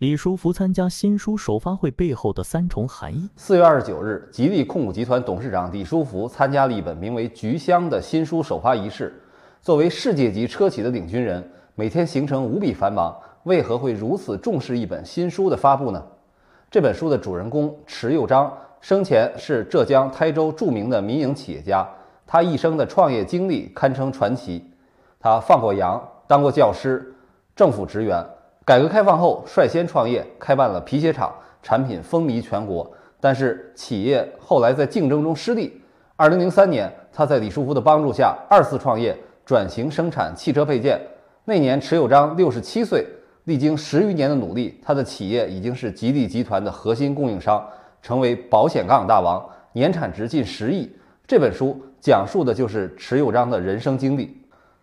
李书福参加新书首发会背后的三重含义。四月二十九日，吉利控股集团董事长李书福参加了一本名为《菊香》的新书首发仪式。作为世界级车企的领军人，每天行程无比繁忙，为何会如此重视一本新书的发布呢？这本书的主人公迟佑章生前是浙江台州著名的民营企业家，他一生的创业经历堪称传奇。他放过羊，当过教师、政府职员。改革开放后，率先创业，开办了皮鞋厂，产品风靡全国。但是企业后来在竞争中失利。二零零三年，他在李书福的帮助下二次创业，转型生产汽车配件。那年，迟有章六十七岁，历经十余年的努力，他的企业已经是吉利集团的核心供应商，成为保险杠大王，年产值近十亿。这本书讲述的就是迟有章的人生经历。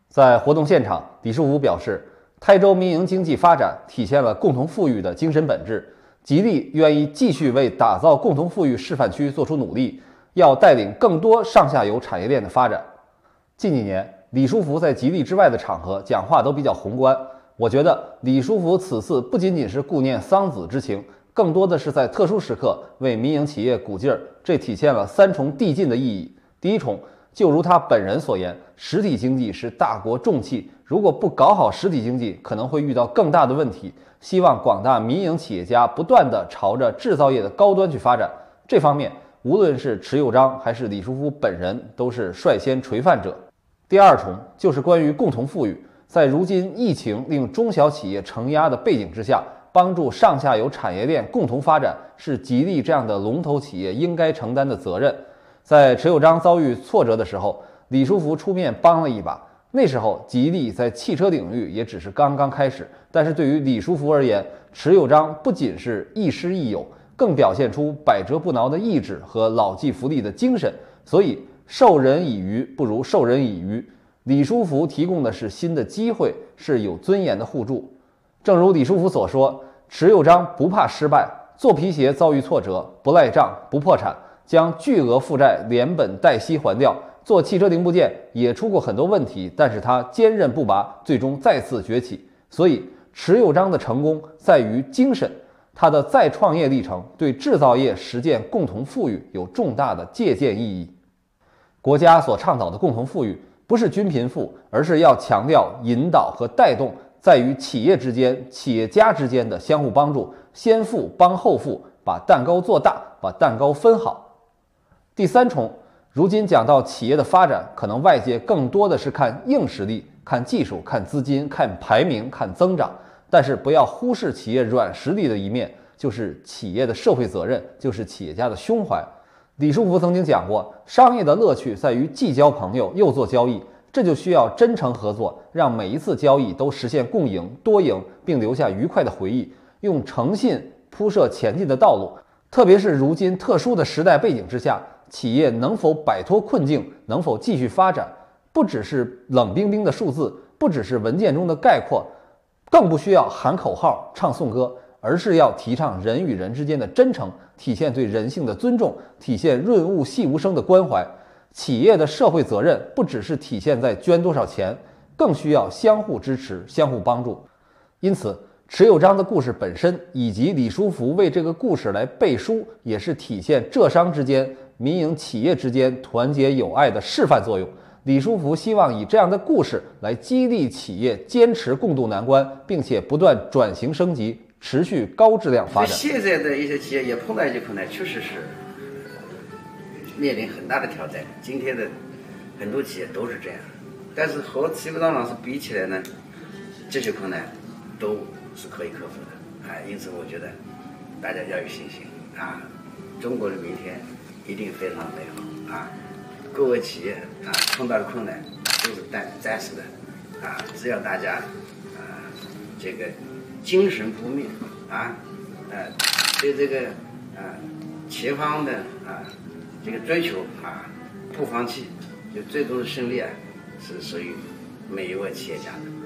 在活动现场，李书福表示。台州民营经济发展体现了共同富裕的精神本质。吉利愿意继续为打造共同富裕示范区做出努力，要带领更多上下游产业链的发展。近几年，李书福在吉利之外的场合讲话都比较宏观。我觉得李书福此次不仅仅是顾念桑梓之情，更多的是在特殊时刻为民营企业鼓劲儿。这体现了三重递进的意义。第一重，就如他本人所言，实体经济是大国重器。如果不搞好实体经济，可能会遇到更大的问题。希望广大民营企业家不断地朝着制造业的高端去发展。这方面，无论是迟有章还是李书福本人，都是率先垂范者。第二重就是关于共同富裕，在如今疫情令中小企业承压的背景之下，帮助上下游产业链共同发展，是吉利这样的龙头企业应该承担的责任。在迟有章遭遇挫折的时候，李书福出面帮了一把。那时候，吉利在汽车领域也只是刚刚开始。但是对于李书福而言，迟有章不仅是亦师亦友，更表现出百折不挠的意志和老骥伏枥的精神。所以，授人以鱼不如授人以渔。李书福提供的是新的机会，是有尊严的互助。正如李书福所说，迟有章不怕失败，做皮鞋遭遇挫折，不赖账，不破产，将巨额负债连本带息还掉。做汽车零部件也出过很多问题，但是他坚韧不拔，最终再次崛起。所以，迟有章的成功在于精神，他的再创业历程对制造业实践共同富裕有重大的借鉴意义。国家所倡导的共同富裕，不是均贫富，而是要强调引导和带动，在于企业之间、企业家之间的相互帮助，先富帮后富，把蛋糕做大，把蛋糕分好。第三重。如今讲到企业的发展，可能外界更多的是看硬实力、看技术、看资金、看排名、看增长，但是不要忽视企业软实力的一面，就是企业的社会责任，就是企业家的胸怀。李书福曾经讲过，商业的乐趣在于既交朋友又做交易，这就需要真诚合作，让每一次交易都实现共赢、多赢，并留下愉快的回忆，用诚信铺设前进的道路。特别是如今特殊的时代背景之下。企业能否摆脱困境，能否继续发展，不只是冷冰冰的数字，不只是文件中的概括，更不需要喊口号、唱颂歌，而是要提倡人与人之间的真诚，体现对人性的尊重，体现润物细无声的关怀。企业的社会责任不只是体现在捐多少钱，更需要相互支持、相互帮助。因此，持有章的故事本身，以及李书福为这个故事来背书，也是体现浙商之间。民营企业之间团结友爱的示范作用，李书福希望以这样的故事来激励企业坚持共度难关，并且不断转型升级，持续高质量发展。现在的一些企业也碰到一些困难，确实是面临很大的挑战。今天的很多企业都是这样，但是和齐国当老师比起来呢，这些困难都是可以克服的啊。因此，我觉得大家要有信心啊，中国的明天。一定非常美好啊！各位企业啊，碰到的困难都是暂暂时的啊，只要大家啊这个精神不灭啊，呃，对这个啊前方的啊这个追求啊不放弃，就最终的胜利啊是属于每一位企业家的。